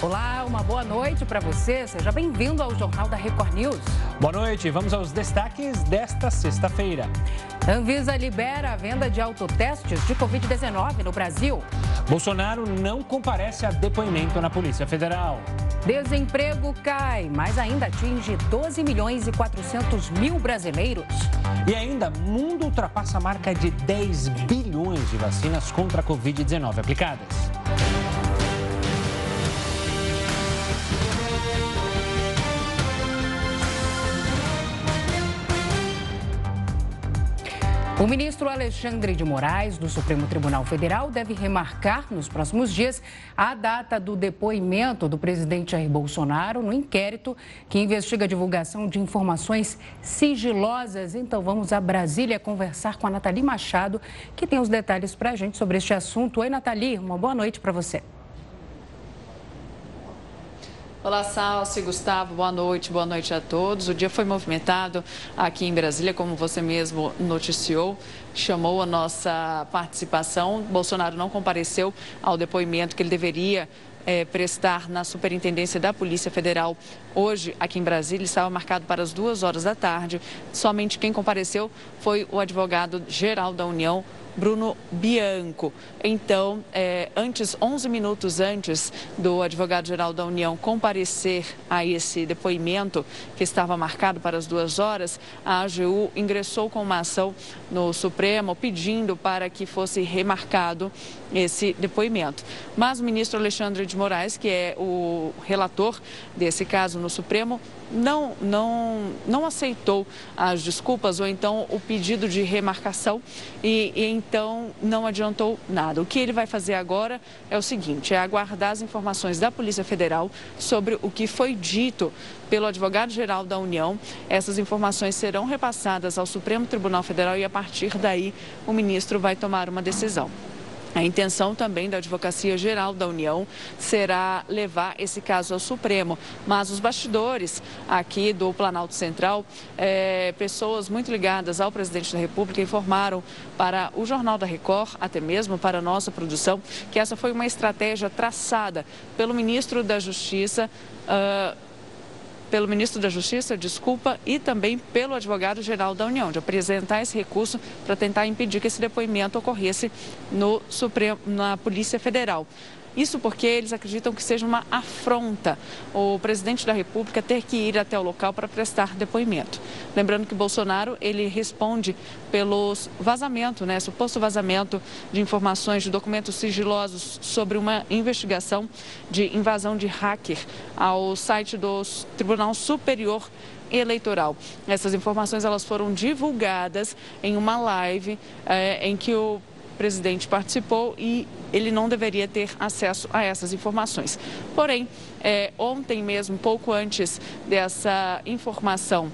Olá, uma boa noite para você. Seja bem-vindo ao Jornal da Record News. Boa noite. Vamos aos destaques desta sexta-feira. Anvisa libera a venda de autotestes de Covid-19 no Brasil. Bolsonaro não comparece a depoimento na Polícia Federal. Desemprego cai, mas ainda atinge 12 milhões e 400 mil brasileiros. E ainda, mundo ultrapassa a marca de 10 bilhões de vacinas contra a Covid-19 aplicadas. O ministro Alexandre de Moraes, do Supremo Tribunal Federal, deve remarcar nos próximos dias a data do depoimento do presidente Jair Bolsonaro no inquérito que investiga a divulgação de informações sigilosas. Então vamos a Brasília conversar com a Nathalie Machado, que tem os detalhes para a gente sobre este assunto. Oi, Nathalie, uma boa noite para você. Olá, Salsi, Gustavo, boa noite, boa noite a todos. O dia foi movimentado aqui em Brasília, como você mesmo noticiou, chamou a nossa participação. Bolsonaro não compareceu ao depoimento que ele deveria é, prestar na Superintendência da Polícia Federal hoje aqui em Brasília. Estava marcado para as duas horas da tarde. Somente quem compareceu foi o advogado-geral da União, Bruno Bianco. Então, é, antes, 11 minutos antes do advogado-geral da União comparecer a esse depoimento que estava marcado para as duas horas, a AGU ingressou com uma ação no Supremo pedindo para que fosse remarcado esse depoimento. Mas o ministro Alexandre de Moraes, que é o relator desse caso no Supremo, não, não, não aceitou as desculpas ou então o pedido de remarcação e, e, então não adiantou nada. O que ele vai fazer agora é o seguinte: é aguardar as informações da Polícia Federal sobre o que foi dito pelo advogado-geral da União. Essas informações serão repassadas ao Supremo Tribunal Federal e a partir daí o ministro vai tomar uma decisão. A intenção também da Advocacia Geral da União será levar esse caso ao Supremo, mas os bastidores aqui do Planalto Central, é, pessoas muito ligadas ao presidente da República informaram para o Jornal da Record, até mesmo para a nossa produção, que essa foi uma estratégia traçada pelo ministro da Justiça. Uh, pelo ministro da Justiça, desculpa, e também pelo advogado-geral da União, de apresentar esse recurso para tentar impedir que esse depoimento ocorresse no Supremo, na Polícia Federal. Isso porque eles acreditam que seja uma afronta o presidente da República ter que ir até o local para prestar depoimento. Lembrando que Bolsonaro ele responde pelos vazamento, né, suposto vazamento de informações de documentos sigilosos sobre uma investigação de invasão de hacker ao site do Tribunal Superior eleitoral. Essas informações elas foram divulgadas em uma live é, em que o presidente participou e ele não deveria ter acesso a essas informações. Porém, é, ontem mesmo, pouco antes dessa informação,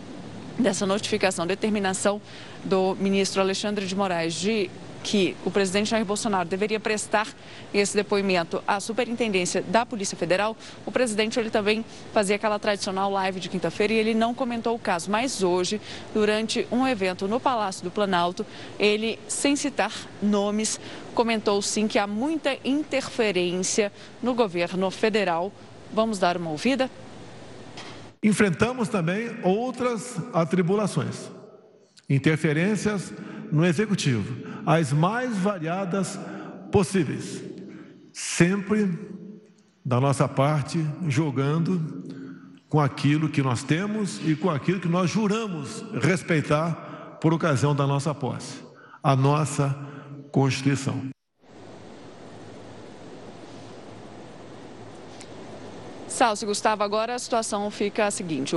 dessa notificação, determinação do ministro Alexandre de Moraes de que o presidente Jair Bolsonaro deveria prestar esse depoimento à superintendência da Polícia Federal, o presidente ele também fazia aquela tradicional live de quinta-feira e ele não comentou o caso. Mas hoje, durante um evento no Palácio do Planalto, ele, sem citar nomes, comentou sim que há muita interferência no governo federal. Vamos dar uma ouvida? Enfrentamos também outras atribulações, interferências no executivo, as mais variadas possíveis. Sempre da nossa parte, jogando com aquilo que nós temos e com aquilo que nós juramos respeitar por ocasião da nossa posse, a nossa Constituição. Salso Gustavo, agora a situação fica a seguinte: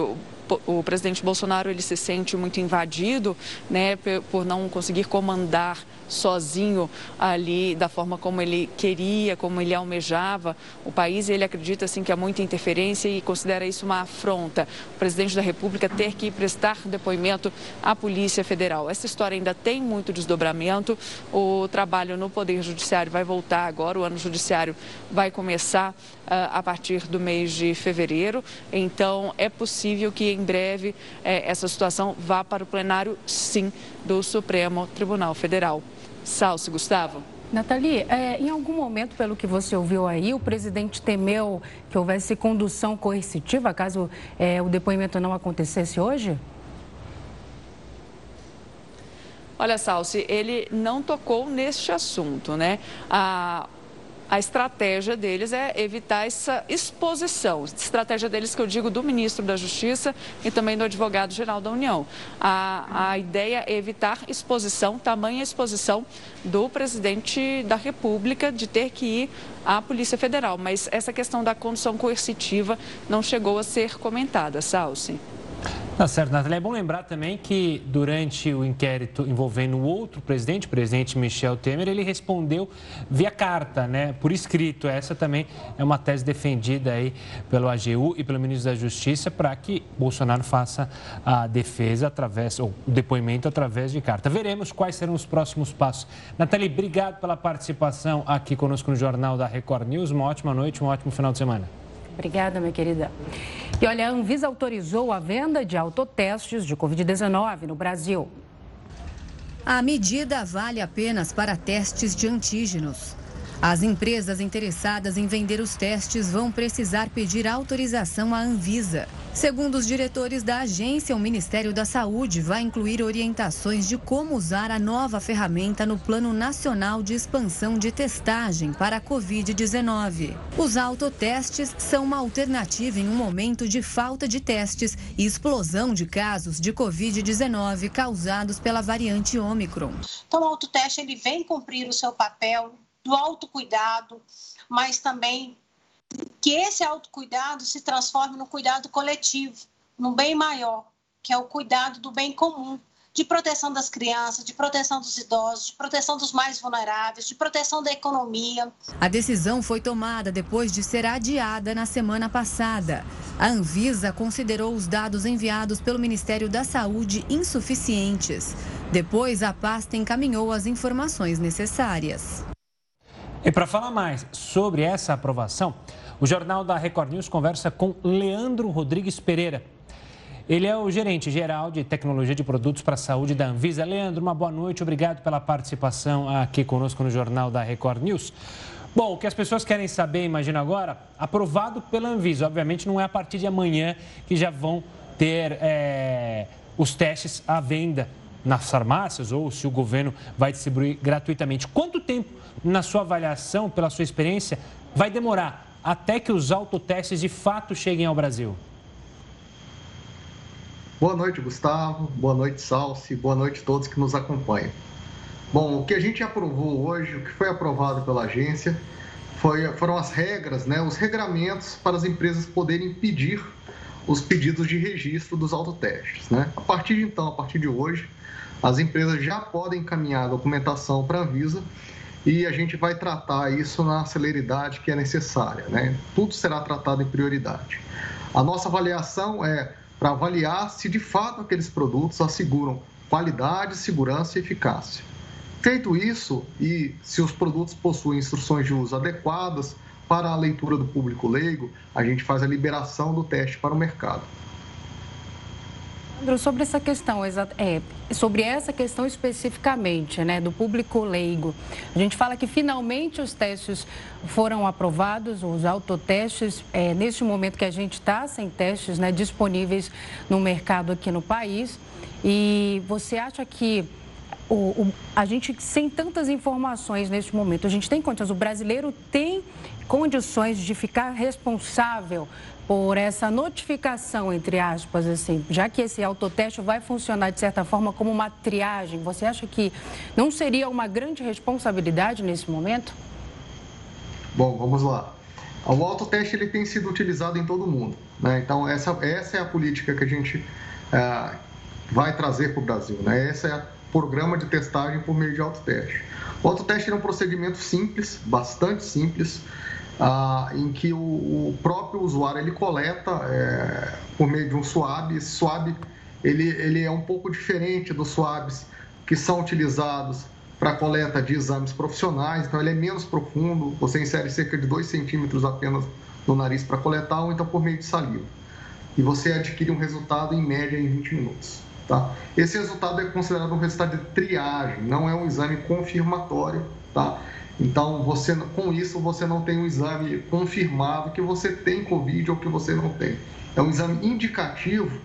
o presidente Bolsonaro ele se sente muito invadido, né, por não conseguir comandar sozinho ali da forma como ele queria, como ele almejava o país. Ele acredita assim que há muita interferência e considera isso uma afronta. O presidente da República ter que prestar depoimento à Polícia Federal. Essa história ainda tem muito desdobramento. O trabalho no Poder Judiciário vai voltar agora. O ano judiciário vai começar uh, a partir do mês de fevereiro. Então é possível que em breve eh, essa situação vá para o plenário, sim, do Supremo Tribunal Federal. Salso, Gustavo. Nathalie, é, em algum momento, pelo que você ouviu aí, o presidente temeu que houvesse condução coercitiva caso é, o depoimento não acontecesse hoje? Olha, Salsi, ele não tocou neste assunto, né? A, a estratégia deles é evitar essa exposição. Estratégia deles que eu digo do ministro da Justiça e também do advogado-geral da União. A, a ideia é evitar exposição, tamanha exposição do presidente da República de ter que ir à Polícia Federal. Mas essa questão da condução coercitiva não chegou a ser comentada, Salsi. Tá certo, Natália. É bom lembrar também que durante o inquérito envolvendo o outro presidente, o presidente Michel Temer, ele respondeu via carta, né, por escrito. Essa também é uma tese defendida aí pelo AGU e pelo ministro da Justiça para que Bolsonaro faça a defesa através, ou o depoimento através de carta. Veremos quais serão os próximos passos. Natália, obrigado pela participação aqui conosco no Jornal da Record News. Uma ótima noite, um ótimo final de semana. Obrigada, minha querida. E olha, a Anvisa autorizou a venda de autotestes de Covid-19 no Brasil. A medida vale apenas para testes de antígenos. As empresas interessadas em vender os testes vão precisar pedir autorização à Anvisa. Segundo os diretores da agência, o Ministério da Saúde vai incluir orientações de como usar a nova ferramenta no Plano Nacional de Expansão de Testagem para a Covid-19. Os autotestes são uma alternativa em um momento de falta de testes e explosão de casos de Covid-19 causados pela variante Ômicron. Então, o autoteste ele vem cumprir o seu papel do autocuidado, mas também que esse autocuidado se transforme no cuidado coletivo, no bem maior, que é o cuidado do bem comum, de proteção das crianças, de proteção dos idosos, de proteção dos mais vulneráveis, de proteção da economia. A decisão foi tomada depois de ser adiada na semana passada. A Anvisa considerou os dados enviados pelo Ministério da Saúde insuficientes. Depois, a pasta encaminhou as informações necessárias. E para falar mais sobre essa aprovação, o Jornal da Record News conversa com Leandro Rodrigues Pereira. Ele é o gerente geral de tecnologia de produtos para a saúde da Anvisa. Leandro, uma boa noite, obrigado pela participação aqui conosco no Jornal da Record News. Bom, o que as pessoas querem saber, imagina agora, aprovado pela Anvisa. Obviamente não é a partir de amanhã que já vão ter é, os testes à venda nas farmácias ou se o governo vai distribuir gratuitamente. Quanto tempo na sua avaliação, pela sua experiência, vai demorar até que os autotestes de fato cheguem ao Brasil? Boa noite, Gustavo. Boa noite, Salsi. Boa noite a todos que nos acompanham. Bom, o que a gente aprovou hoje, o que foi aprovado pela agência, foi, foram as regras, né, os regramentos para as empresas poderem pedir os pedidos de registro dos autotestes. Né? A partir de então, a partir de hoje, as empresas já podem encaminhar a documentação para a Anvisa e a gente vai tratar isso na celeridade que é necessária. Né? Tudo será tratado em prioridade. A nossa avaliação é para avaliar se de fato aqueles produtos asseguram qualidade, segurança e eficácia. Feito isso, e se os produtos possuem instruções de uso adequadas para a leitura do público leigo, a gente faz a liberação do teste para o mercado. Sobre essa questão, é, sobre essa questão especificamente, né, do público leigo, a gente fala que finalmente os testes foram aprovados, os autotestes, é, neste momento que a gente está sem testes né, disponíveis no mercado aqui no país. E você acha que o, o, a gente, sem tantas informações neste momento, a gente tem condições, o brasileiro tem condições de ficar responsável por essa notificação, entre aspas, assim, já que esse autoteste vai funcionar de certa forma como uma triagem, você acha que não seria uma grande responsabilidade nesse momento? Bom, vamos lá. O autoteste ele tem sido utilizado em todo o mundo, né? Então essa, essa é a política que a gente é, vai trazer para o Brasil, né? Esse é o programa de testagem por meio de autoteste. O autoteste é um procedimento simples, bastante simples, ah, em que o, o, próprio usuário ele coleta é, por meio de um swab. Esse swab ele, ele é um pouco diferente dos swabs que são utilizados para coleta de exames profissionais, então ele é menos profundo, você insere cerca de 2 centímetros apenas no nariz para coletar, ou então por meio de saliva. E você adquire um resultado em média em 20 minutos. Tá? Esse resultado é considerado um resultado de triagem, não é um exame confirmatório tá? Então, você, com isso, você não tem um exame confirmado que você tem Covid ou que você não tem. É um exame indicativo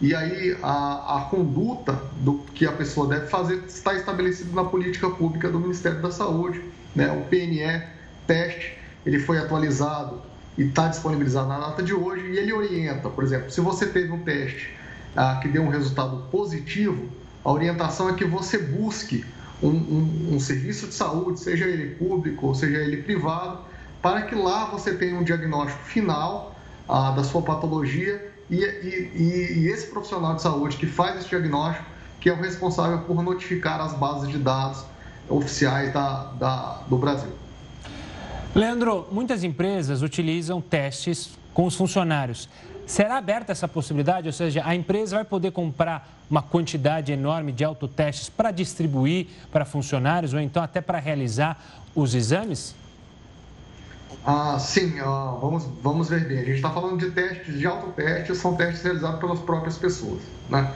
e aí a, a conduta do que a pessoa deve fazer está estabelecida na política pública do Ministério da Saúde. Né? O PNE, teste, ele foi atualizado e está disponibilizado na data de hoje e ele orienta, por exemplo, se você teve um teste ah, que deu um resultado positivo, a orientação é que você busque um, um, um serviço de saúde, seja ele público ou seja ele privado, para que lá você tenha um diagnóstico final ah, da sua patologia e, e, e, esse profissional de saúde que faz esse diagnóstico, que é o responsável por notificar as bases de dados oficiais da, da, do Brasil. Leandro, muitas empresas utilizam testes com os funcionários. Será aberta essa possibilidade? Ou seja, a empresa vai poder comprar uma quantidade enorme de autotestes para distribuir para funcionários ou então até para realizar os exames? Ah, sim, ah, vamos, vamos ver bem. A gente está falando de testes de autotestes, são testes realizados pelas próprias pessoas. Né?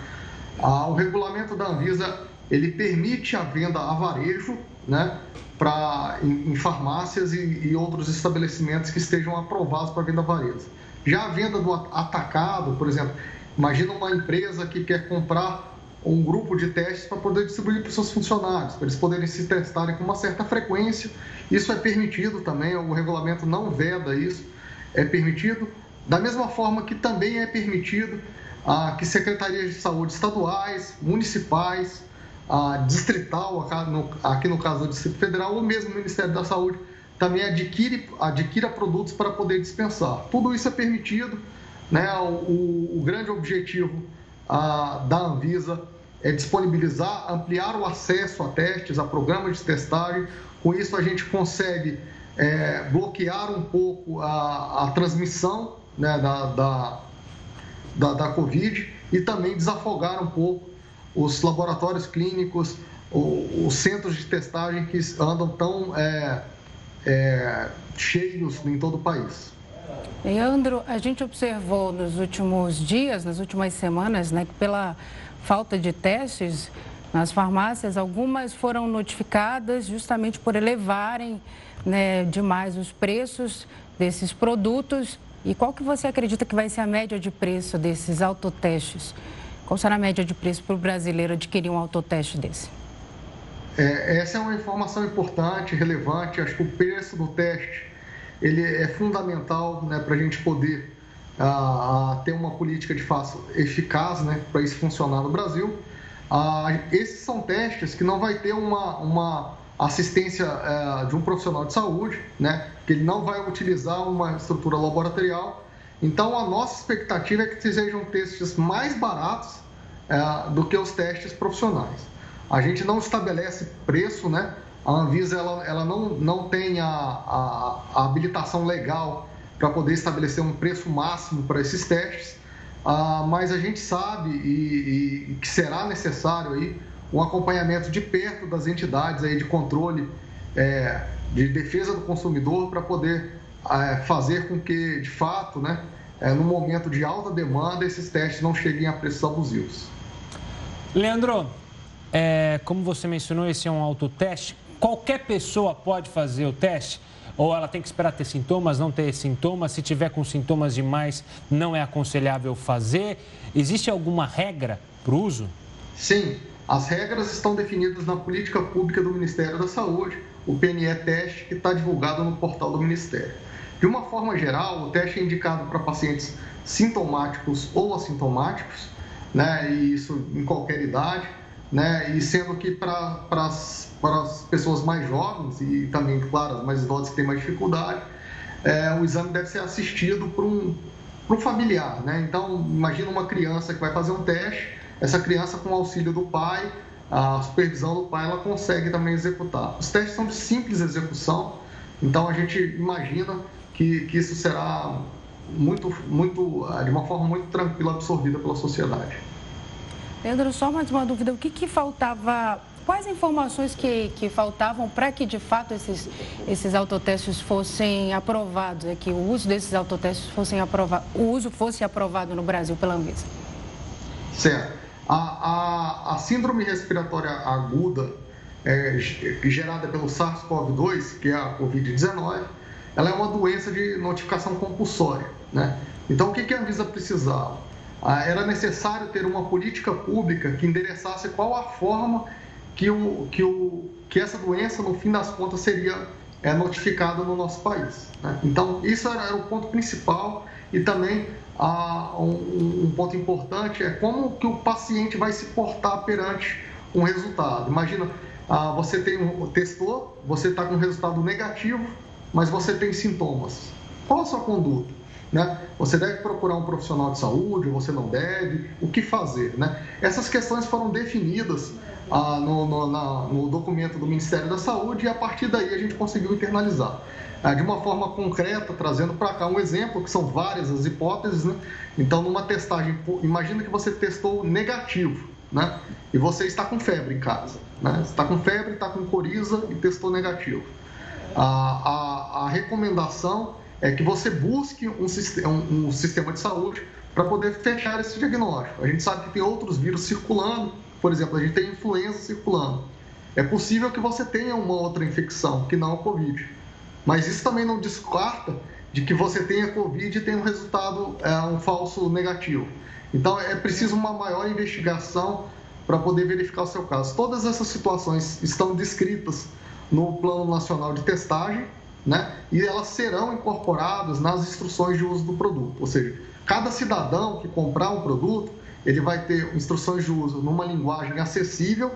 Ah, o regulamento da Anvisa ele permite a venda a varejo né, pra, em, em farmácias e, e outros estabelecimentos que estejam aprovados para venda a varejo. Já a venda do atacado, por exemplo, imagina uma empresa que quer comprar um grupo de testes para poder distribuir para os seus funcionários, para eles poderem se testarem com uma certa frequência. Isso é permitido também, o regulamento não veda isso, é permitido. Da mesma forma que também é permitido ah, que secretarias de saúde estaduais, municipais, ah, distrital, aqui no caso do Distrito Federal, ou mesmo o Ministério da Saúde, também adquire, adquira produtos para poder dispensar. Tudo isso é permitido, né? o, o grande objetivo ah, da Anvisa é disponibilizar, ampliar o acesso a testes, a programas de testagem. Com isso, a gente consegue é, bloquear um pouco a, a transmissão né, da, da, da, da Covid e também desafogar um pouco os laboratórios clínicos, os centros de testagem que andam tão é, é, cheios em todo o país. Leandro, a gente observou nos últimos dias, nas últimas semanas, né, que pela falta de testes nas farmácias, algumas foram notificadas justamente por elevarem né, demais os preços desses produtos. E qual que você acredita que vai ser a média de preço desses autotestes? Qual será a média de preço para o brasileiro adquirir um autoteste desse? É, essa é uma informação importante, relevante. Acho que o preço do teste ele é fundamental né, para a gente poder a, ter uma política de fato eficaz né, para isso funcionar no Brasil. Ah, esses são testes que não vai ter uma, uma assistência é, de um profissional de saúde, né, que ele não vai utilizar uma estrutura laboratorial. Então, a nossa expectativa é que sejam testes mais baratos é, do que os testes profissionais. A gente não estabelece preço, né? A Anvisa ela, ela não, não tem a, a, a habilitação legal para poder estabelecer um preço máximo para esses testes, ah, mas a gente sabe e, e, que será necessário aí um acompanhamento de perto das entidades aí de controle é, de defesa do consumidor para poder é, fazer com que, de fato, né, é, no momento de alta demanda, esses testes não cheguem a preços abusivos. Leandro, é, como você mencionou, esse é um autoteste. Qualquer pessoa pode fazer o teste? Ou ela tem que esperar ter sintomas, não ter sintomas? Se tiver com sintomas demais, não é aconselhável fazer? Existe alguma regra para o uso? Sim, as regras estão definidas na política pública do Ministério da Saúde, o PNE Teste, que está divulgado no portal do Ministério. De uma forma geral, o teste é indicado para pacientes sintomáticos ou assintomáticos, né, e isso em qualquer idade, né, e sendo que para as pessoas mais jovens e também, claro, as mais idosas que têm mais dificuldade, é, o exame deve ser assistido por um, por um familiar. Né? Então, imagina uma criança que vai fazer um teste, essa criança, com o auxílio do pai, a supervisão do pai, ela consegue também executar. Os testes são de simples execução, então a gente imagina que, que isso será muito, muito, de uma forma muito tranquila absorvida pela sociedade. Pedro, só mais uma dúvida. O que, que faltava quais informações que, que faltavam para que de fato esses, esses autotestes fossem aprovados, é que o uso desses autotestes fossem aprovado, o uso fosse aprovado no Brasil pela Anvisa? Certo. A, a, a síndrome respiratória aguda é, gerada pelo SARS-CoV-2, que é a Covid-19, ela é uma doença de notificação compulsória. Né? Então, o que, que a Anvisa precisava? Ah, era necessário ter uma política pública que endereçasse qual a forma que, o, que, o, que essa doença, no fim das contas, seria é, notificada no nosso país. Né? Então, isso era, era, o ponto principal e também ah, um, um, ponto importante é como que o paciente vai se portar perante um resultado. Imagina, ah, você tem um, testou, você está com um resultado negativo, mas você tem sintomas. Qual a sua conduta? Né? Você deve procurar um profissional de saúde, você não deve, o que fazer? Né? Essas questões foram definidas ah, no, no, na, no, documento do Ministério da Saúde e a partir daí a gente conseguiu internalizar. Ah, de uma forma concreta, trazendo para cá um exemplo, que são várias as hipóteses. Né? Então, numa testagem, imagina que você testou negativo né? e você está com febre em casa. Né? Está com febre, está com coriza e testou negativo. a, a, a recomendação é que você busque um, sistema, um, um sistema de saúde para poder fechar esse diagnóstico. A gente sabe que tem outros vírus circulando, por exemplo, a gente tem influenza circulando. É possível que você tenha uma outra infecção, que não a Covid. Mas isso também não descarta de que você tenha Covid e tenha um resultado, é, um falso negativo. Então, é preciso uma maior investigação para poder verificar o seu caso. Todas essas situações estão descritas no Plano Nacional de Testagem, né? E elas serão incorporadas nas instruções de uso do produto. Ou seja, cada cidadão que comprar um produto, ele vai ter instruções de uso numa linguagem acessível,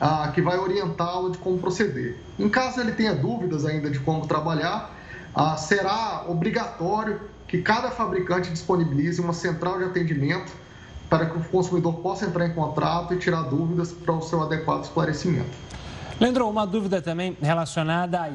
ah, que vai orientá-lo de como proceder. Em caso ele tenha dúvidas ainda de como trabalhar, ah, será obrigatório que cada fabricante disponibilize uma central de atendimento para que o consumidor possa entrar em contrato e tirar dúvidas para o seu adequado esclarecimento. Leandro, uma dúvida também relacionada a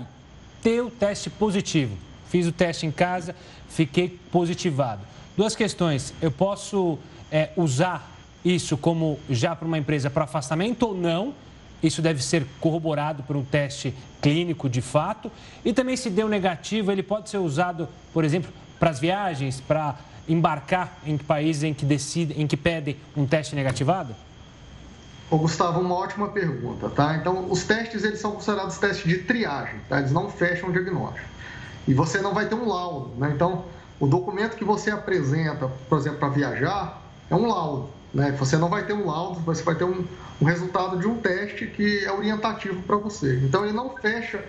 o teste positivo. Fiz o teste em casa, fiquei positivado. Duas questões. Eu posso é, usar isso como já para uma empresa para afastamento ou não? Isso deve ser corroborado por um teste clínico de fato. E também, se deu negativo, ele pode ser usado, por exemplo, para as viagens, para embarcar em países em que decidem, em que pedem um teste negativado? Ô, Gustavo, uma ótima pergunta, tá? Então, os testes, eles são considerados testes de triagem, tá? Eles não fecham o diagnóstico. E você não vai ter um laudo, né? Então, o documento que você apresenta, por exemplo, para viajar, é um laudo, né? Você não vai ter um laudo, você vai ter um, um resultado de um teste que é orientativo para você. Então, ele não fecha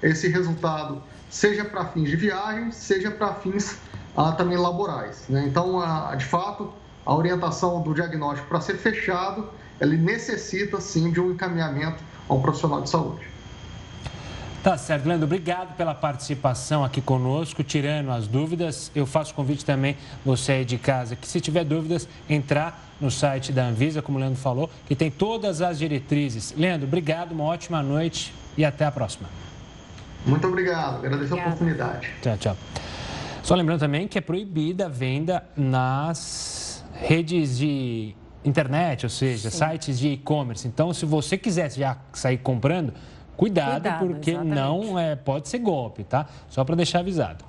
esse resultado, seja para fins de viagem, seja para fins ah, também laborais, né? Então, a, de fato, a orientação do diagnóstico para ser fechado ele necessita sim de um encaminhamento a um profissional de saúde. Tá certo, Leandro. Obrigado pela participação aqui conosco, tirando as dúvidas. Eu faço convite também, você aí de casa, que se tiver dúvidas, entrar no site da Anvisa, como o Leandro falou, que tem todas as diretrizes. Leandro, obrigado, uma ótima noite e até a próxima. Muito obrigado, agradeço Obrigada. a oportunidade. Tchau, tchau. Só lembrando também que é proibida a venda nas redes de internet, ou seja, Sim. sites de e-commerce. Então, se você quiser já sair comprando, cuidado, cuidado porque exatamente. não é, pode ser golpe, tá? Só para deixar avisado.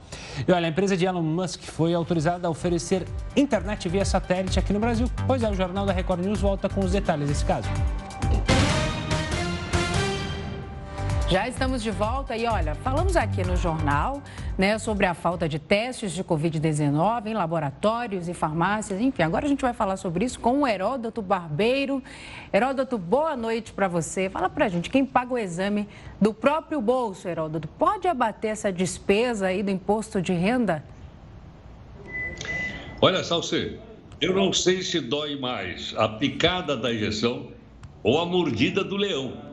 E olha, a empresa de Elon Musk foi autorizada a oferecer internet via satélite aqui no Brasil. Pois é, o Jornal da Record News volta com os detalhes desse caso. Já estamos de volta e olha, falamos aqui no jornal né, sobre a falta de testes de Covid-19 em laboratórios e farmácias. Enfim, agora a gente vai falar sobre isso com o Heródoto Barbeiro. Heródoto, boa noite para você. Fala para a gente, quem paga o exame do próprio bolso, Heródoto, pode abater essa despesa aí do imposto de renda? Olha, Salce, eu não sei se dói mais a picada da injeção ou a mordida do leão.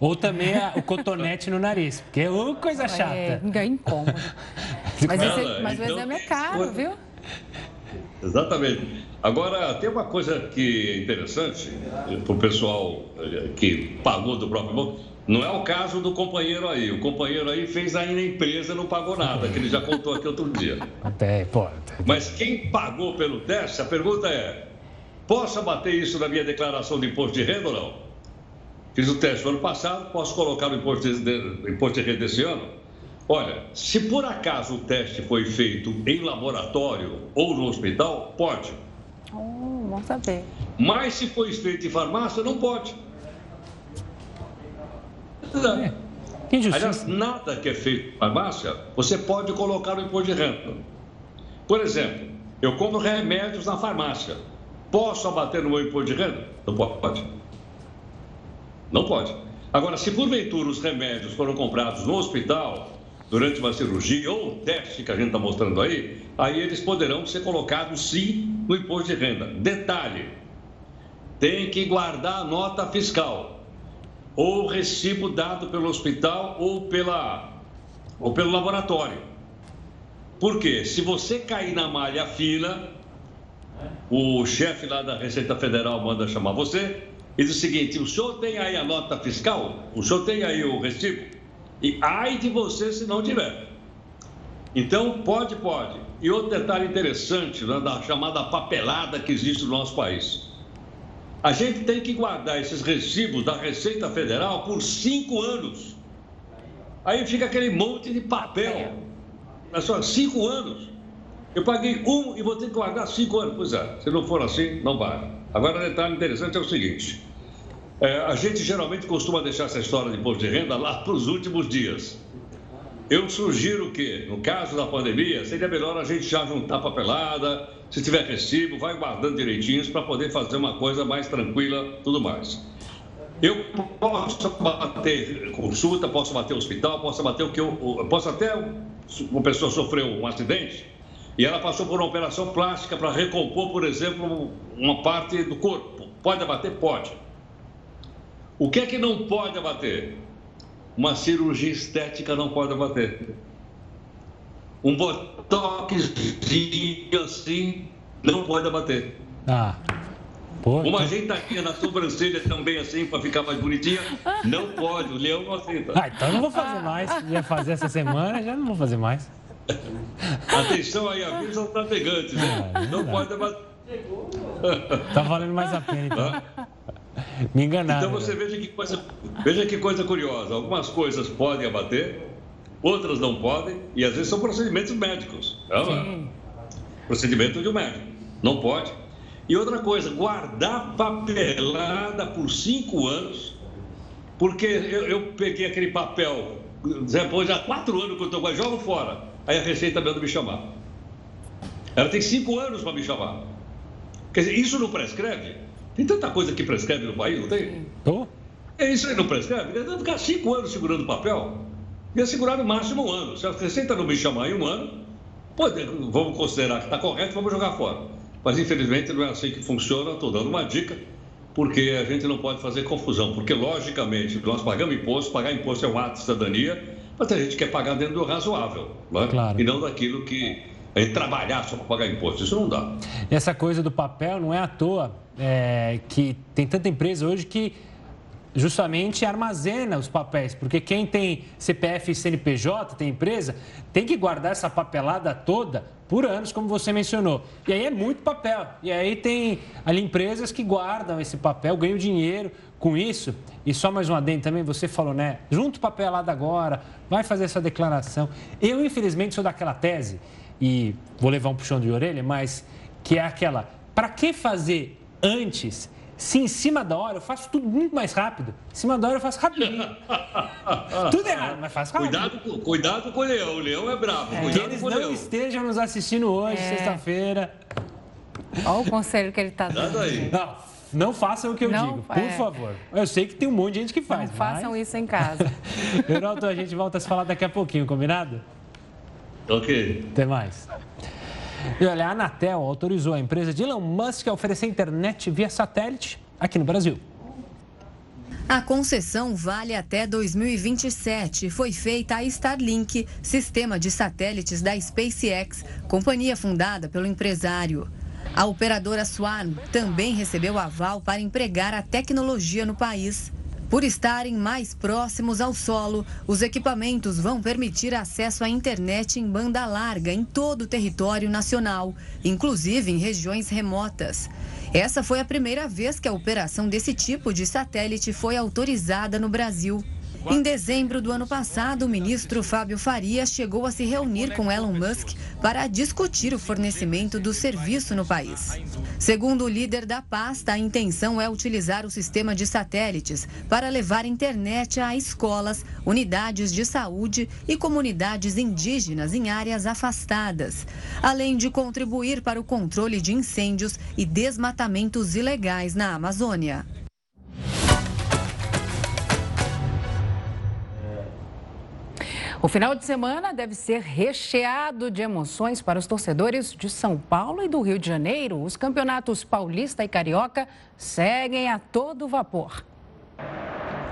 Ou também a, o cotonete no nariz, porque é uma coisa chata. É, é incômodo. Mas, esse, mas então, o exame é caro, viu? Exatamente. Agora, tem uma coisa que é interessante para o pessoal eh, que pagou do próprio bolso. Não é o caso do companheiro aí. O companheiro aí fez ainda a empresa não pagou nada, que ele já contou aqui outro dia. Até, pô. Mas quem pagou pelo teste, a pergunta é: posso abater isso na minha declaração de imposto de renda ou não? Fiz o teste no ano passado, posso colocar no imposto de, imposto de renda desse ano? Olha, se por acaso o teste foi feito em laboratório ou no hospital, pode. Oh, bom saber. Mas se foi feito em farmácia, não pode. É. Que injustiça. Aliás, nada que é feito em farmácia, você pode colocar no imposto de renda. Por exemplo, eu compro remédios na farmácia. Posso abater no meu imposto de renda? Não pode. Não pode. Agora, se porventura os remédios foram comprados no hospital, durante uma cirurgia ou um teste que a gente está mostrando aí, aí eles poderão ser colocados sim no imposto de renda. Detalhe: tem que guardar a nota fiscal ou recibo dado pelo hospital ou, pela, ou pelo laboratório. Por quê? Se você cair na malha fina, o chefe lá da Receita Federal manda chamar você diz o seguinte: o senhor tem aí a nota fiscal? O senhor tem aí o recibo? E ai de você se não tiver. Então, pode, pode. E outro detalhe interessante né, da chamada papelada que existe no nosso país. A gente tem que guardar esses recibos da Receita Federal por cinco anos. Aí fica aquele monte de papel. É só cinco anos. Eu paguei um e vou ter que guardar cinco anos. Pois é, se não for assim, não vale. Agora, um detalhe interessante é o seguinte: é, a gente geralmente costuma deixar essa história de imposto de renda lá para os últimos dias. Eu sugiro que, no caso da pandemia, seria melhor a gente já juntar papelada, se tiver recibo, vai guardando direitinho para poder fazer uma coisa mais tranquila, tudo mais. Eu posso bater consulta, posso bater hospital, posso bater o que eu. Posso até. Uma pessoa sofreu um acidente e ela passou por uma operação plástica para recompor, por exemplo, uma parte do corpo. Pode abater? Pode. O que é que não pode abater? Uma cirurgia estética não pode abater. Um botoxzinho assim não pode abater. Ah. Pô, uma ajeitadinha na sobrancelha também assim, para ficar mais bonitinha, não pode, o leão não aceita. Ah, então eu não vou fazer mais. Ia fazer essa semana, já não vou fazer mais. Atenção aí, avisa os navegantes, né? Ah, não pode abater. Tá valendo mais a pena, então. Me enganaram. Então você veja que coisa, veja que coisa curiosa. Algumas coisas podem abater, outras não podem, e às vezes são procedimentos médicos. É Sim. Procedimento de um médico. Não pode. E outra coisa, guardar papelada por cinco anos, porque eu, eu peguei aquele papel, depois já quatro anos que eu estou jogo fora. Aí a Receita manda me chamar. Ela tem cinco anos para me chamar. Quer dizer, isso não prescreve? Tem tanta coisa que prescreve no país, não tem? Oh. É isso aí não prescreve? Deve ficar cinco anos segurando papel. Ia segurar no máximo um ano. Se a Receita não me chamar em um ano, pode, vamos considerar que está correto, vamos jogar fora. Mas infelizmente não é assim que funciona. Estou dando uma dica, porque a gente não pode fazer confusão. Porque, logicamente, nós pagamos imposto, pagar imposto é um ato de cidadania, mas a gente quer pagar dentro do razoável, não é? claro. e não daquilo que gente trabalhar só para pagar imposto. Isso não dá. Essa coisa do papel não é à toa é, que tem tanta empresa hoje que justamente armazena os papéis, porque quem tem CPF e CNPJ, tem empresa, tem que guardar essa papelada toda por anos, como você mencionou. E aí é muito papel. E aí tem ali empresas que guardam esse papel, ganham dinheiro com isso. E só mais um adendo também, você falou, né? Junto papelada agora, vai fazer essa declaração. Eu, infelizmente, sou daquela tese e vou levar um puxão de orelha, mas que é aquela, para que fazer antes se em cima da hora eu faço tudo muito mais rápido, em cima da hora eu faço rapidinho. tudo errado, mas faço rápido. Cuidado, cuidado com o leão, o leão é bravo. É. Que eles não leão. estejam nos assistindo hoje, é. sexta-feira. Olha o conselho que ele está dando. Aí. Não, não façam o que eu não, digo, por é. favor. Eu sei que tem um monte de gente que faz. Não mas... façam isso em casa. Geraldo, a gente volta a se falar daqui a pouquinho, combinado? Ok. Até mais. E olha, a Anatel autorizou a empresa de Elon Musk a oferecer internet via satélite aqui no Brasil. A concessão vale até 2027. Foi feita a Starlink, sistema de satélites da SpaceX, companhia fundada pelo empresário. A operadora Swarm também recebeu aval para empregar a tecnologia no país. Por estarem mais próximos ao solo, os equipamentos vão permitir acesso à internet em banda larga em todo o território nacional, inclusive em regiões remotas. Essa foi a primeira vez que a operação desse tipo de satélite foi autorizada no Brasil. Em dezembro do ano passado, o ministro Fábio Faria chegou a se reunir com Elon Musk para discutir o fornecimento do serviço no país. Segundo o líder da pasta, a intenção é utilizar o sistema de satélites para levar internet a escolas, unidades de saúde e comunidades indígenas em áreas afastadas, além de contribuir para o controle de incêndios e desmatamentos ilegais na Amazônia. O final de semana deve ser recheado de emoções para os torcedores de São Paulo e do Rio de Janeiro. Os campeonatos paulista e carioca seguem a todo vapor.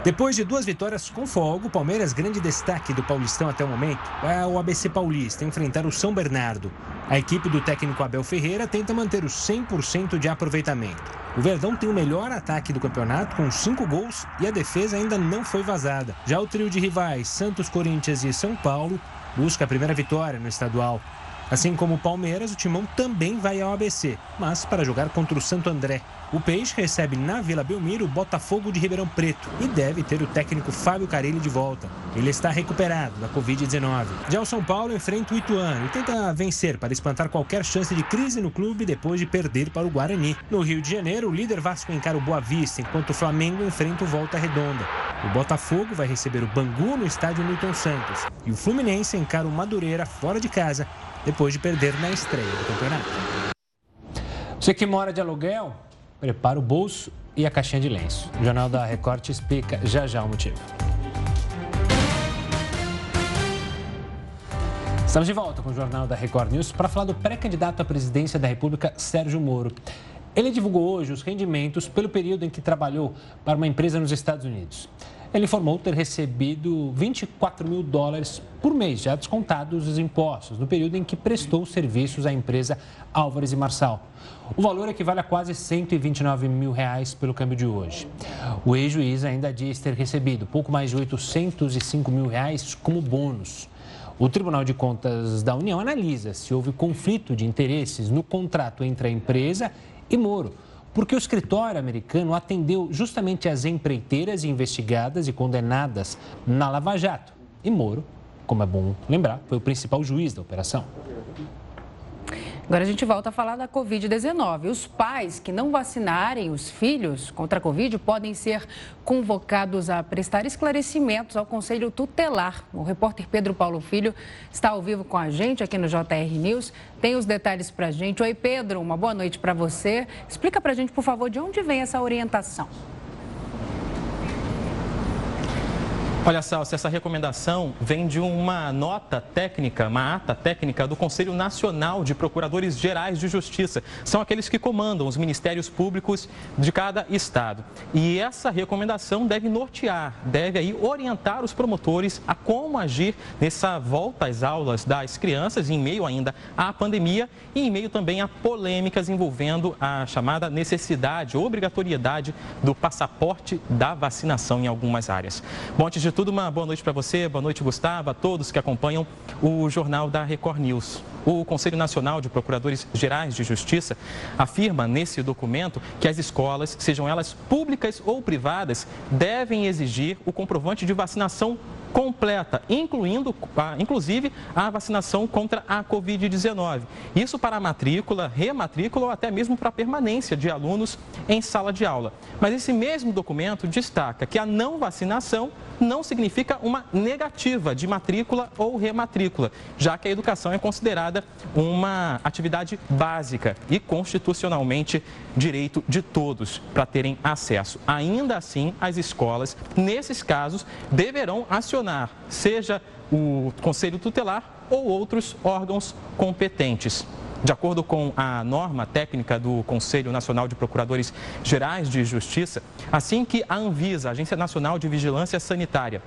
Depois de duas vitórias com folga, o Palmeiras, grande destaque do Paulistão até o momento, é o ABC Paulista enfrentar o São Bernardo. A equipe do técnico Abel Ferreira tenta manter o 100% de aproveitamento. O Verdão tem o melhor ataque do campeonato, com cinco gols, e a defesa ainda não foi vazada. Já o trio de rivais Santos, Corinthians e São Paulo busca a primeira vitória no estadual. Assim como o Palmeiras, o Timão também vai ao ABC, mas para jogar contra o Santo André. O Peixe recebe na Vila Belmiro o Botafogo de Ribeirão Preto e deve ter o técnico Fábio Carilli de volta. Ele está recuperado da Covid-19. Já o São Paulo enfrenta o Ituano e tenta vencer para espantar qualquer chance de crise no clube depois de perder para o Guarani. No Rio de Janeiro, o líder Vasco encara o Boa Vista, enquanto o Flamengo enfrenta o Volta Redonda. O Botafogo vai receber o Bangu no estádio Newton Santos e o Fluminense encara o Madureira fora de casa depois de perder na estreia do campeonato. Você que mora de aluguel, prepara o bolso e a caixinha de lenço. O Jornal da Record explica já já o motivo. Estamos de volta com o Jornal da Record News para falar do pré-candidato à presidência da República, Sérgio Moro. Ele divulgou hoje os rendimentos pelo período em que trabalhou para uma empresa nos Estados Unidos. Ele informou ter recebido 24 mil dólares por mês, já descontados os impostos, no período em que prestou serviços à empresa Álvares e Marçal. O valor equivale a quase 129 mil reais pelo câmbio de hoje. O ex-juiz ainda diz ter recebido pouco mais de 805 mil reais como bônus. O Tribunal de Contas da União analisa se houve conflito de interesses no contrato entre a empresa e Moro porque o escritório americano atendeu justamente as empreiteiras investigadas e condenadas na Lava Jato. E Moro, como é bom lembrar, foi o principal juiz da operação. Agora a gente volta a falar da Covid-19. Os pais que não vacinarem os filhos contra a Covid podem ser convocados a prestar esclarecimentos ao Conselho Tutelar. O repórter Pedro Paulo Filho está ao vivo com a gente aqui no JR News. Tem os detalhes para a gente. Oi, Pedro, uma boa noite para você. Explica para a gente, por favor, de onde vem essa orientação. Olha, Salsi, essa recomendação vem de uma nota técnica, uma ata técnica do Conselho Nacional de Procuradores Gerais de Justiça. São aqueles que comandam os ministérios públicos de cada estado. E essa recomendação deve nortear, deve aí orientar os promotores a como agir nessa volta às aulas das crianças, em meio ainda à pandemia e em meio também a polêmicas envolvendo a chamada necessidade, obrigatoriedade do passaporte da vacinação em algumas áreas. Bom, antes de tudo, uma boa noite para você, boa noite, Gustavo, a todos que acompanham o Jornal da Record News. O Conselho Nacional de Procuradores Gerais de Justiça afirma nesse documento que as escolas, sejam elas públicas ou privadas, devem exigir o comprovante de vacinação completa, incluindo, inclusive, a vacinação contra a Covid-19. Isso para matrícula, rematrícula ou até mesmo para permanência de alunos em sala de aula. Mas esse mesmo documento destaca que a não vacinação não significa uma negativa de matrícula ou rematrícula, já que a educação é considerada uma atividade básica e constitucionalmente direito de todos para terem acesso. Ainda assim, as escolas, nesses casos, deverão acionar, seja o Conselho Tutelar ou outros órgãos competentes. De acordo com a norma técnica do Conselho Nacional de Procuradores Gerais de Justiça, assim que a Anvisa, Agência Nacional de Vigilância Sanitária,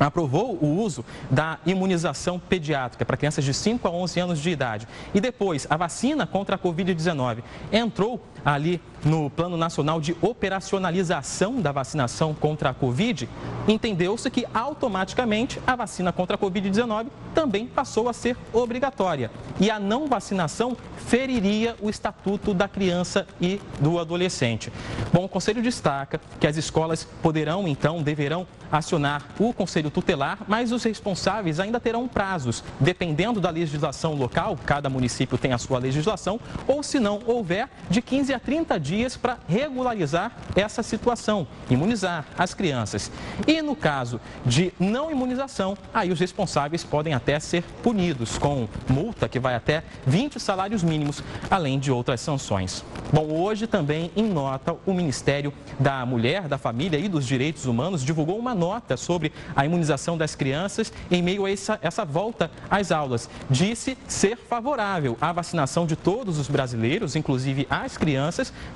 aprovou o uso da imunização pediátrica para crianças de 5 a 11 anos de idade. E depois, a vacina contra a Covid-19 entrou ali no Plano Nacional de Operacionalização da Vacinação contra a Covid, entendeu-se que automaticamente a vacina contra a Covid-19 também passou a ser obrigatória. E a não vacinação feriria o Estatuto da Criança e do Adolescente. Bom, o Conselho destaca que as escolas poderão, então, deverão acionar o Conselho Tutelar, mas os responsáveis ainda terão prazos, dependendo da legislação local, cada município tem a sua legislação, ou se não houver, de 15 a 30 dias para regularizar essa situação, imunizar as crianças. E no caso de não imunização, aí os responsáveis podem até ser punidos com multa que vai até 20 salários mínimos, além de outras sanções. Bom, hoje também, em nota, o Ministério da Mulher, da Família e dos Direitos Humanos divulgou uma nota sobre a imunização das crianças em meio a essa, essa volta às aulas. Disse ser favorável à vacinação de todos os brasileiros, inclusive as crianças,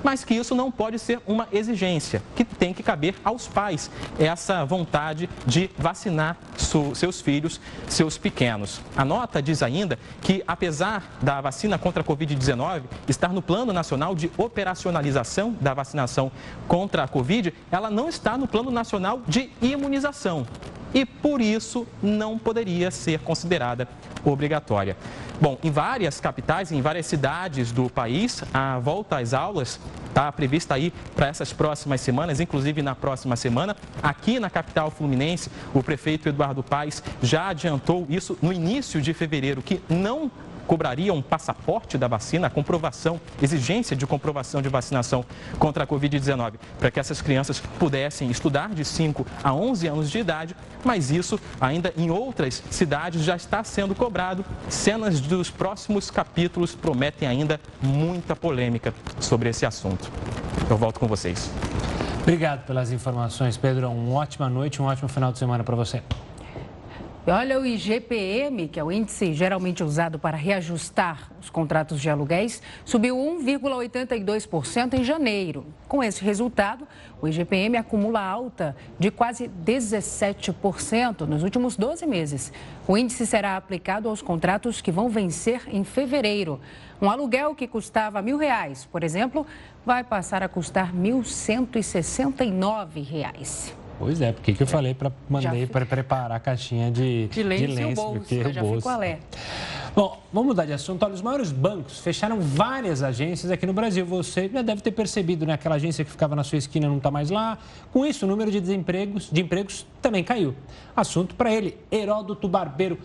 mas que isso não pode ser uma exigência, que tem que caber aos pais essa vontade de vacinar seus filhos, seus pequenos. A nota diz ainda que, apesar da vacina contra a Covid-19 estar no Plano Nacional de Operacionalização da Vacinação contra a Covid, ela não está no Plano Nacional de Imunização e, por isso, não poderia ser considerada obrigatória. Bom, em várias capitais, em várias cidades do país, a volta às aulas está prevista aí para essas próximas semanas, inclusive na próxima semana. Aqui na capital fluminense, o prefeito Eduardo Paes já adiantou isso no início de fevereiro, que não cobraria um passaporte da vacina, comprovação, exigência de comprovação de vacinação contra a Covid-19, para que essas crianças pudessem estudar de 5 a 11 anos de idade, mas isso ainda em outras cidades já está sendo cobrado. Cenas dos próximos capítulos prometem ainda muita polêmica sobre esse assunto. Eu volto com vocês. Obrigado pelas informações, Pedro. Uma ótima noite, um ótimo final de semana para você. Olha, o IGPM, que é o índice geralmente usado para reajustar os contratos de aluguéis, subiu 1,82% em janeiro. Com esse resultado, o IGPM acumula alta de quase 17% nos últimos 12 meses. O índice será aplicado aos contratos que vão vencer em fevereiro. Um aluguel que custava mil reais, por exemplo, vai passar a custar R$ 1.169. Pois é, porque que eu falei para mandei para preparar a caixinha de, de lenço, de lenço bolso, porque o já bolso. alerta. Bom, vamos mudar de assunto. Olha, os maiores bancos fecharam várias agências aqui no Brasil. Você já deve ter percebido, né? Aquela agência que ficava na sua esquina não está mais lá. Com isso, o número de desempregos, de empregos também caiu. Assunto para ele, Heródoto Barbeiro.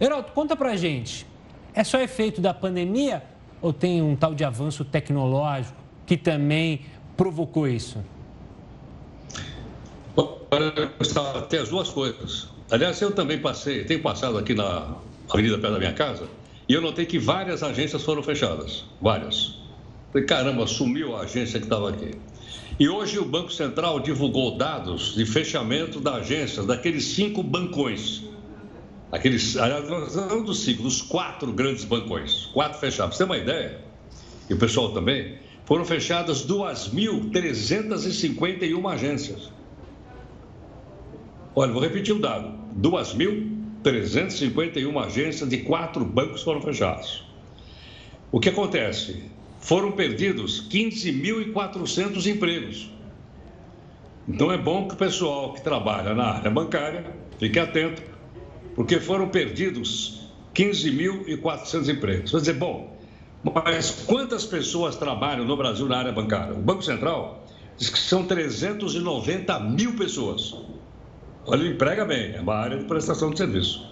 Heródoto, conta para a gente. É só efeito da pandemia ou tem um tal de avanço tecnológico que também provocou isso? Tem as duas coisas. Aliás, eu também passei, tenho passado aqui na avenida perto da minha casa, e eu notei que várias agências foram fechadas. Várias. Falei, caramba, sumiu a agência que estava aqui. E hoje o Banco Central divulgou dados de fechamento da agência, daqueles cinco bancões. Aqueles, aliás, não dos cinco, dos quatro grandes bancões. Quatro fechados. Você tem uma ideia? E o pessoal também? Foram fechadas 2.351 agências. Olha, vou repetir o dado: 2.351 agências de quatro bancos foram fechadas. O que acontece? Foram perdidos 15.400 empregos. Então é bom que o pessoal que trabalha na área bancária fique atento, porque foram perdidos 15.400 empregos. Vai dizer, bom, mas quantas pessoas trabalham no Brasil na área bancária? O Banco Central diz que são 390 mil pessoas. Olha, emprega bem, é uma área de prestação de serviço.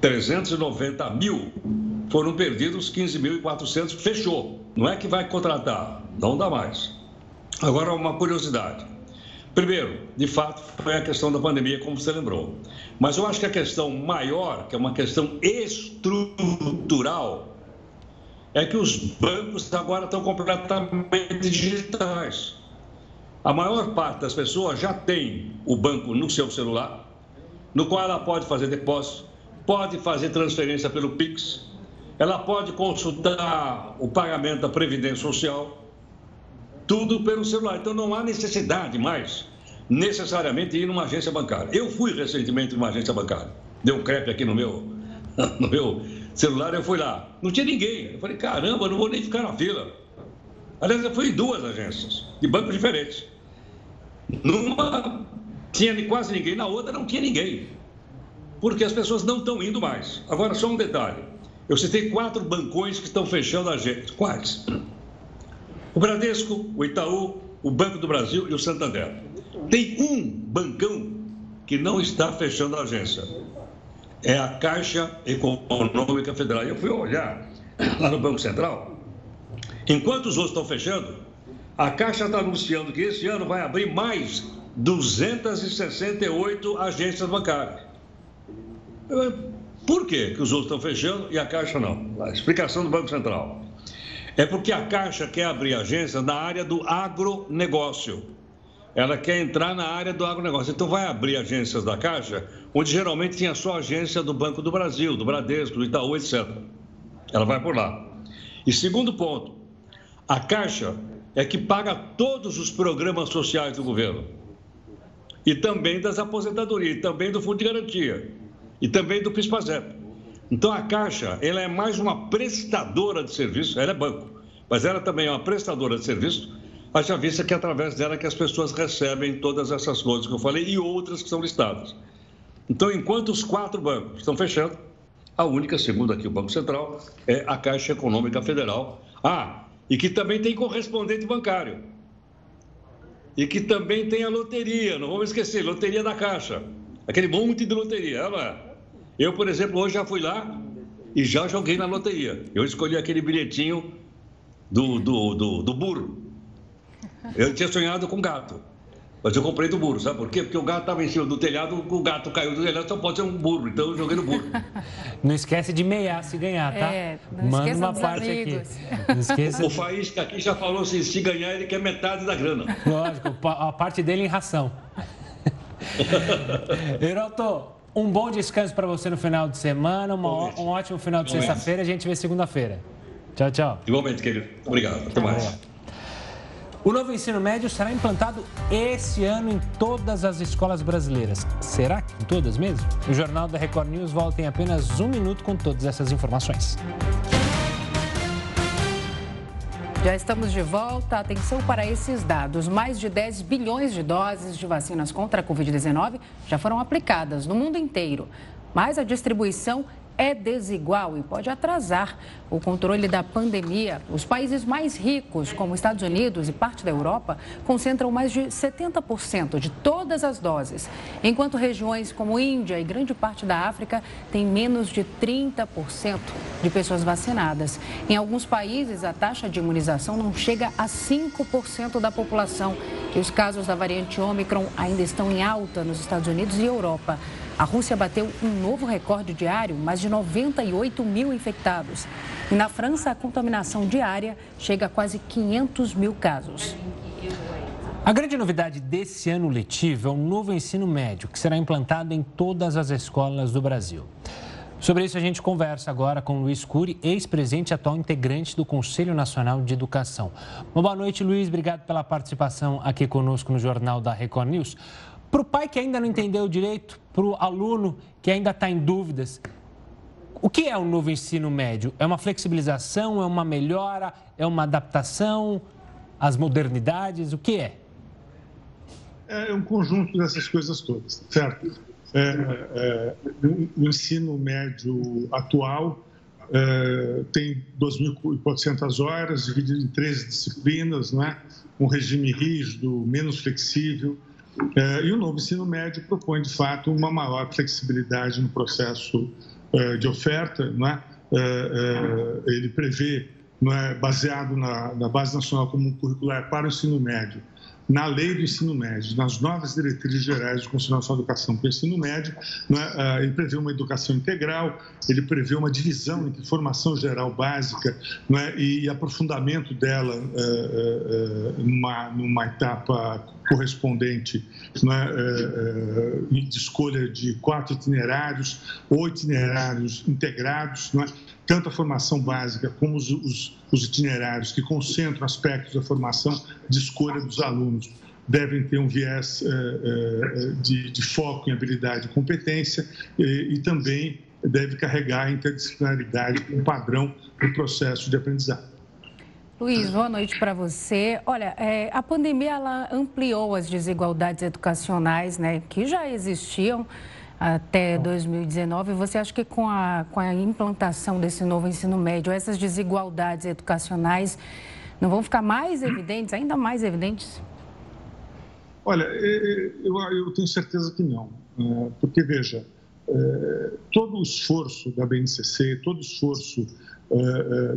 390 mil foram perdidos, 15.400 fechou. Não é que vai contratar, não dá mais. Agora, uma curiosidade. Primeiro, de fato, foi a questão da pandemia, como você lembrou. Mas eu acho que a questão maior, que é uma questão estrutural, é que os bancos agora estão completamente digitais. A maior parte das pessoas já tem o banco no seu celular, no qual ela pode fazer depósito, pode fazer transferência pelo Pix, ela pode consultar o pagamento da Previdência Social, tudo pelo celular. Então não há necessidade mais, necessariamente, ir numa agência bancária. Eu fui recentemente numa agência bancária, deu um crepe aqui no meu, no meu celular, eu fui lá. Não tinha ninguém. Eu falei, caramba, não vou nem ficar na fila. Aliás, eu fui em duas agências, de bancos diferentes. Numa tinha quase ninguém, na outra não tinha ninguém. Porque as pessoas não estão indo mais. Agora, só um detalhe. Eu citei quatro bancões que estão fechando a gente. Quais? O Bradesco, o Itaú, o Banco do Brasil e o Santander. Tem um bancão que não está fechando a agência. É a Caixa Econômica Federal. Eu fui olhar lá no Banco Central. Enquanto os outros estão fechando, a Caixa está anunciando que esse ano vai abrir mais 268 agências bancárias. Por que, que os outros estão fechando e a Caixa não? A explicação do Banco Central. É porque a Caixa quer abrir agência na área do agronegócio. Ela quer entrar na área do agronegócio. Então vai abrir agências da Caixa, onde geralmente tinha só agência do Banco do Brasil, do Bradesco, do Itaú, etc. Ela vai por lá. E segundo ponto, a Caixa é que paga todos os programas sociais do governo. E também das aposentadorias, e também do Fundo de Garantia, e também do PIS-PASEP. Então a Caixa, ela é mais uma prestadora de serviço, ela é banco, mas ela também é uma prestadora de serviço, haja vista que é através dela que as pessoas recebem todas essas coisas que eu falei e outras que são listadas. Então, enquanto os quatro bancos estão fechando, a única, segundo aqui o Banco Central, é a Caixa Econômica Federal. Ah, e que também tem correspondente bancário. E que também tem a loteria, não vamos esquecer, loteria da Caixa. Aquele monte de loteria, ela. Eu, por exemplo, hoje já fui lá e já joguei na loteria. Eu escolhi aquele bilhetinho do, do, do, do burro. Eu tinha sonhado com gato. Mas eu comprei do burro, sabe por quê? Porque o gato estava em cima do telhado, o gato caiu do telhado, só pode ser um burro. Então eu joguei no burro. Não esquece de meiar se ganhar, tá? É, não Manda uma parte amigos. aqui. Não esqueça. O Faísca aqui já falou assim, se ganhar ele quer metade da grana. Lógico, a parte dele em ração. Heroto, um bom descanso para você no final de semana, uma, um ótimo final de sexta-feira. A gente vê segunda-feira. Tchau, tchau. Igualmente, querido. Obrigado. Até mais. O novo ensino médio será implantado esse ano em todas as escolas brasileiras. Será que em todas mesmo? O Jornal da Record News volta em apenas um minuto com todas essas informações. Já estamos de volta. Atenção para esses dados. Mais de 10 bilhões de doses de vacinas contra a Covid-19 já foram aplicadas no mundo inteiro. Mas a distribuição é desigual e pode atrasar o controle da pandemia. Os países mais ricos, como Estados Unidos e parte da Europa, concentram mais de 70% de todas as doses, enquanto regiões como Índia e grande parte da África têm menos de 30% de pessoas vacinadas. Em alguns países, a taxa de imunização não chega a 5% da população e os casos da variante Ômicron ainda estão em alta nos Estados Unidos e Europa. A Rússia bateu um novo recorde diário, mais de 98 mil infectados. E na França, a contaminação diária chega a quase 500 mil casos. A grande novidade desse ano letivo é o novo ensino médio, que será implantado em todas as escolas do Brasil. Sobre isso, a gente conversa agora com Luiz Cury, ex-presidente e atual integrante do Conselho Nacional de Educação. Uma boa noite, Luiz. Obrigado pela participação aqui conosco no Jornal da Record News. Para o pai que ainda não entendeu direito, para o aluno que ainda está em dúvidas, o que é o novo ensino médio? É uma flexibilização? É uma melhora? É uma adaptação às modernidades? O que é? É um conjunto dessas coisas todas, certo? É, é, o ensino médio atual é, tem 2.400 horas, dividido em 13 disciplinas, né? um regime rígido, menos flexível, é, e o novo ensino médio propõe, de fato, uma maior flexibilidade no processo é, de oferta. Não é? É, ele prevê, não é, baseado na, na Base Nacional Comum Curricular para o Ensino Médio, na lei do ensino médio, nas novas diretrizes gerais do Conselho Nacional de Educação para o ensino médio, é? ele prevê uma educação integral, ele prevê uma divisão entre formação geral básica é? e aprofundamento dela é, é, numa, numa etapa correspondente é, de escolha de quatro itinerários ou itinerários integrados, tanto a formação básica como os, os, os itinerários que concentram aspectos da formação de escolha dos alunos devem ter um viés eh, eh, de, de, foco em habilidade e competência e, também deve carregar a interdisciplinaridade como padrão do processo de aprendizado. Luiz, boa noite para você. Olha, é, a pandemia ela ampliou as desigualdades educacionais, né, que já existiam até 2019. Você acha que com a, com a implantação desse novo ensino médio, essas desigualdades educacionais não vão ficar mais evidentes, ainda mais evidentes? Olha, é, é, eu, eu tenho certeza que não. É, porque, veja, todo o esforço da BNCC, todo o esforço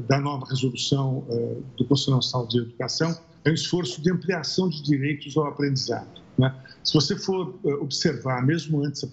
da nova resolução do Conselho Nacional de Educação é um esforço de ampliação de direitos ao aprendizado. Né? Se você for observar, mesmo antes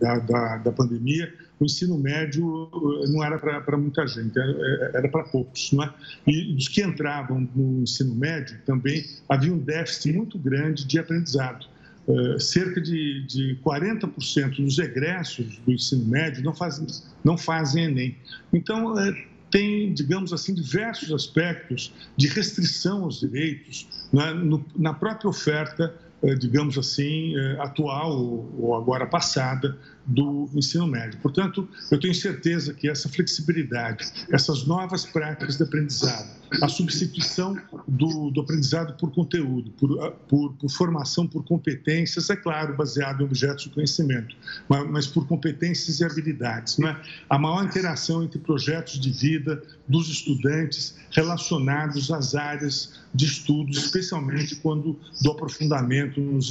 da, da, da pandemia, o ensino médio eh, não era para muita gente, era, para poucos. Não é? E dos que entravam no ensino médio também havia um déficit muito grande de aprendizado. Uh, cerca de, de 40% dos egressos do ensino médio não fazem, não fazem Enem. Então, uh, tem, digamos assim, diversos aspectos de restrição aos direitos né, no, na própria oferta eh, digamos assim, eh, atual ou agora passada do ensino médio. Portanto, eu tenho certeza que essa flexibilidade, essas novas práticas de aprendizado, a substituição do, do aprendizado por conteúdo, por, ah, por, por, formação por competências, é claro, baseado em objetos de conhecimento, mas, mas por competências e habilidades. Né? A maior interação entre projetos de vida dos estudantes relacionados às áreas de estudo, especialmente quando do aprofundamento nos,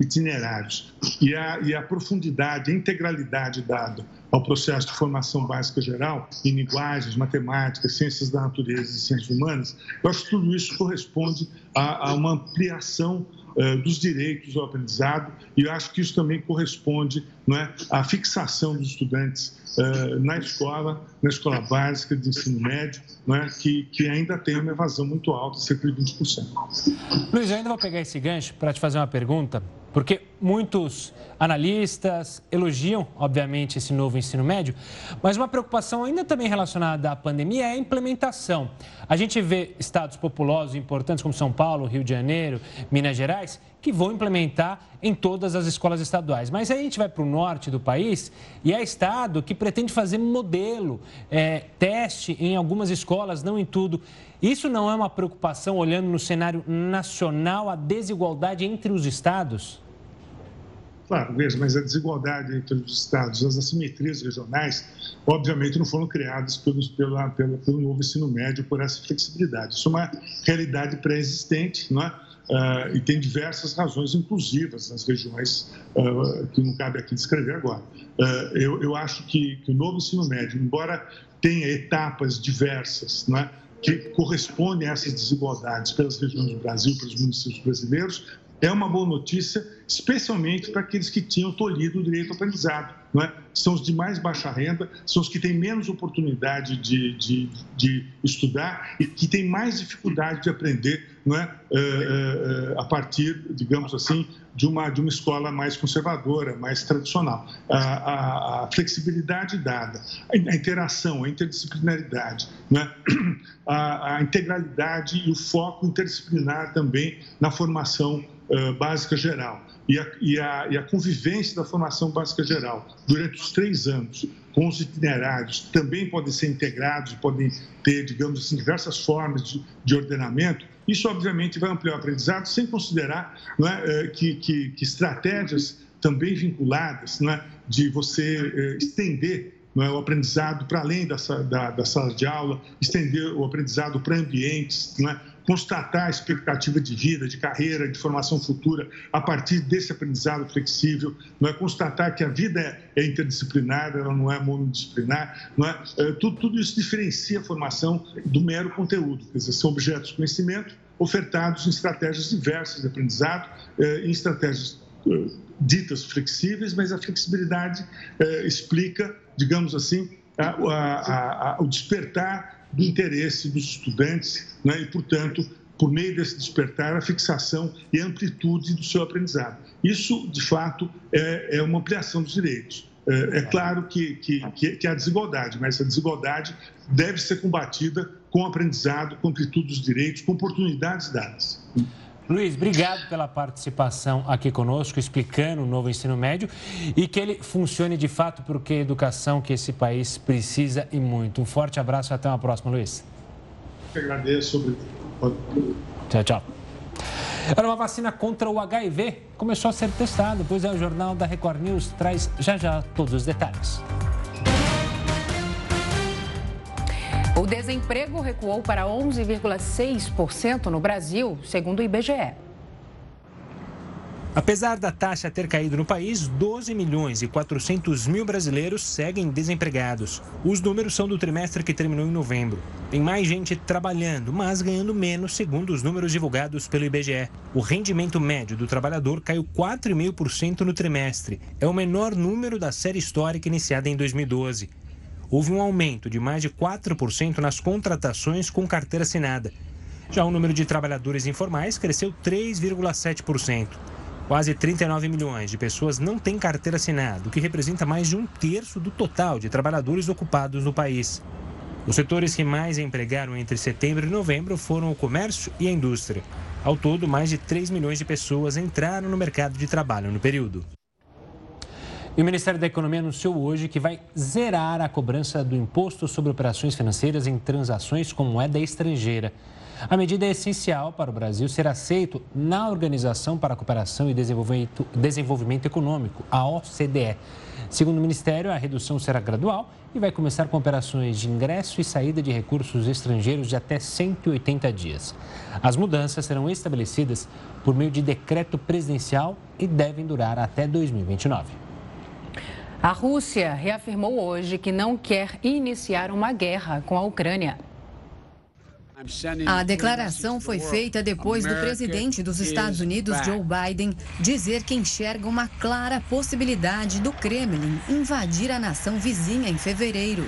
itinerários. E a, e a profundidade, integralidade dada ao processo de formação básica geral em linguagens, matemática, ciências da natureza e ciências humanas, eu acho que tudo isso corresponde a, a uma ampliação uh, dos direitos ao aprendizado e eu acho que isso também corresponde não é, à fixação dos estudantes uh, na escola, na escola básica de ensino médio, não é, que, que ainda tem uma evasão muito alta, cerca de 20%. Luiz, eu ainda vou pegar esse gancho para te fazer uma pergunta porque muitos analistas elogiam, obviamente, esse novo ensino médio, mas uma preocupação ainda também relacionada à pandemia é a implementação. A gente vê estados populosos importantes como São Paulo, Rio de Janeiro, Minas Gerais, que vão implementar em todas as escolas estaduais. Mas aí a gente vai para o norte do país e é estado que pretende fazer modelo, é, teste em algumas escolas, não em tudo. Isso não é uma preocupação olhando no cenário nacional a desigualdade entre os estados? Claro, veja, mas a desigualdade entre os estados, as assimetrias regionais, obviamente não foram criadas pelo, pela, pela, pelo novo ensino médio por essa flexibilidade. Isso é uma realidade pré-existente, não é? Uh, e tem diversas razões inclusivas nas regiões uh, que não cabe aqui descrever agora. Uh, eu, eu, acho que, que, o novo ensino médio, embora tenha etapas diversas, não é? que corresponde a essas desigualdades pelas regiões do Brasil, pelos municípios brasileiros, é uma boa notícia, especialmente para aqueles que tinham tolhido o direito ao aprendizado. É? São os de mais baixa renda, são os que têm menos oportunidade de, de, de estudar e que têm mais dificuldade de aprender não é? Uh, uh, a partir, digamos assim, de uma, de uma escola mais conservadora, mais tradicional. A, a, a flexibilidade dada, a, interação, a interdisciplinaridade, né? a, a, integralidade e o foco interdisciplinar também na formação básica geral. E a, e, a, e a convivência da formação básica geral durante os três anos com os itinerários também podem ser integrados, podem ter, digamos assim, diversas formas de, de ordenamento, isso, obviamente, vai ampliar o aprendizado, sem considerar é, eh, que, que, que, estratégias também vinculadas é, de você é, estender é, o aprendizado para além da, da, da, sala de aula, estender o aprendizado para ambientes, é? Constatar a expectativa de vida, de carreira, de formação futura a partir desse aprendizado flexível, não é constatar que a vida é, interdisciplinar, ela não é monodisciplinar, não é? é tudo, tudo, isso diferencia a formação do mero conteúdo, quer dizer, são objetos de conhecimento ofertados em estratégias diversas de aprendizado, é, em estratégias é, ditas flexíveis, mas a flexibilidade explica, digamos assim, a, a, a, o despertar do interesse dos estudantes né, e, portanto, por meio desse despertar, a fixação e a amplitude do seu aprendizado. Isso, de fato, é, é uma ampliação dos direitos. É, é claro que, que, que, há desigualdade, mas essa desigualdade deve ser combatida com aprendizado, com amplitude dos direitos, com oportunidades dadas. Luiz, obrigado pela participação aqui conosco, explicando o novo ensino médio e que ele funcione de fato, porque é educação que esse país precisa e muito. Um forte abraço e até uma próxima, Luiz. que agradeço. Tchau, tchau. Era uma vacina contra o HIV começou a ser testada, pois é o Jornal da Record News traz já já todos os detalhes. O desemprego recuou para 11,6% no Brasil, segundo o IBGE. Apesar da taxa ter caído no país, 12 milhões e 400 mil brasileiros seguem desempregados. Os números são do trimestre que terminou em novembro. Tem mais gente trabalhando, mas ganhando menos, segundo os números divulgados pelo IBGE. O rendimento médio do trabalhador caiu 4,5% no trimestre. É o menor número da série histórica iniciada em 2012. Houve um aumento de mais de 4% nas contratações com carteira assinada. Já o número de trabalhadores informais cresceu 3,7%. Quase 39 milhões de pessoas não têm carteira assinada, o que representa mais de um terço do total de trabalhadores ocupados no país. Os setores que mais empregaram entre setembro e novembro foram o comércio e a indústria. Ao todo, mais de 3 milhões de pessoas entraram no mercado de trabalho no período. E o Ministério da Economia anunciou hoje que vai zerar a cobrança do imposto sobre operações financeiras em transações com moeda estrangeira. A medida é essencial para o Brasil ser aceito na Organização para a Cooperação e Desenvolvimento, Desenvolvimento Econômico, a OCDE. Segundo o Ministério, a redução será gradual e vai começar com operações de ingresso e saída de recursos estrangeiros de até 180 dias. As mudanças serão estabelecidas por meio de decreto presidencial e devem durar até 2029. A Rússia reafirmou hoje que não quer iniciar uma guerra com a Ucrânia. A declaração foi feita depois do presidente dos Estados Unidos, Joe Biden, dizer que enxerga uma clara possibilidade do Kremlin invadir a nação vizinha em fevereiro.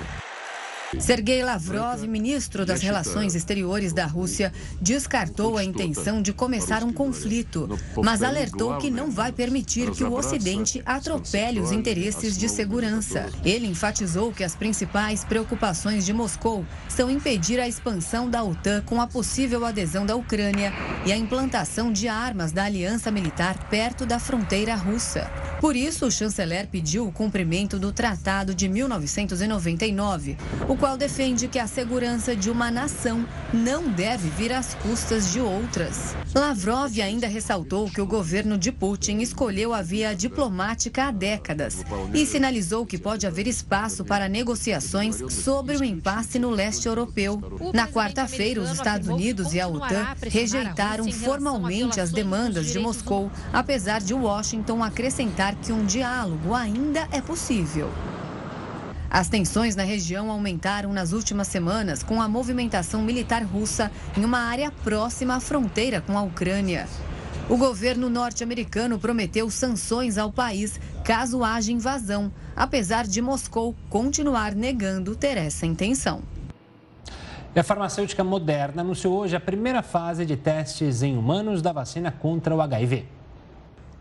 Sergei Lavrov, ministro das Relações Exteriores da Rússia, descartou a intenção de começar um conflito, mas alertou que não vai permitir que o Ocidente atropele os interesses de segurança. Ele enfatizou que as principais preocupações de Moscou são impedir a expansão da OTAN com a possível adesão da Ucrânia e a implantação de armas da aliança militar perto da fronteira russa. Por isso, o chanceler pediu o cumprimento do Tratado de 1999, o qual defende que a segurança de uma nação não deve vir às custas de outras. Lavrov ainda ressaltou que o governo de Putin escolheu a via diplomática há décadas e sinalizou que pode haver espaço para negociações sobre o impasse no leste europeu. Na quarta-feira, os Estados Unidos e a OTAN rejeitaram formalmente as demandas de Moscou, apesar de Washington acrescentar que um diálogo ainda é possível. As tensões na região aumentaram nas últimas semanas com a movimentação militar russa em uma área próxima à fronteira com a Ucrânia. O governo norte-americano prometeu sanções ao país caso haja invasão, apesar de Moscou continuar negando ter essa intenção. E a farmacêutica Moderna anunciou hoje a primeira fase de testes em humanos da vacina contra o HIV.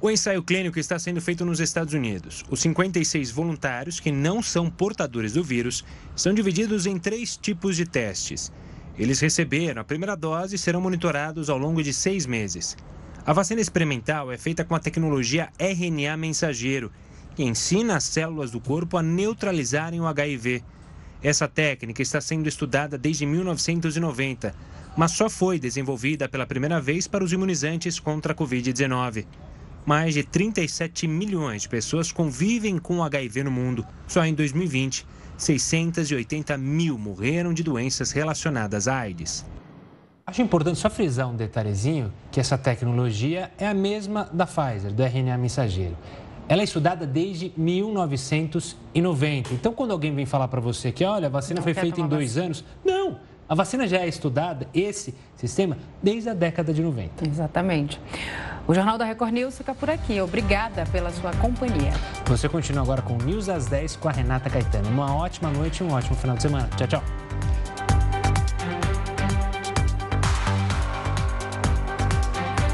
O ensaio clínico está sendo feito nos Estados Unidos. Os 56 voluntários que não são portadores do vírus são divididos em três tipos de testes. Eles receberam a primeira dose e serão monitorados ao longo de seis meses. A vacina experimental é feita com a tecnologia RNA mensageiro, que ensina as células do corpo a neutralizarem o HIV. Essa técnica está sendo estudada desde 1990, mas só foi desenvolvida pela primeira vez para os imunizantes contra a Covid-19. Mais de 37 milhões de pessoas convivem com HIV no mundo. Só em 2020, 680 mil morreram de doenças relacionadas à AIDS. Acho importante só frisar um detalhezinho que essa tecnologia é a mesma da Pfizer, do RNA mensageiro. Ela é estudada desde 1990. Então, quando alguém vem falar para você que, olha, a vacina não foi feita em dois vacina. anos, não, a vacina já é estudada, esse sistema, desde a década de 90. Exatamente. O Jornal da Record News fica por aqui. Obrigada pela sua companhia. Você continua agora com News às 10 com a Renata Caetano. Uma ótima noite e um ótimo final de semana. Tchau, tchau.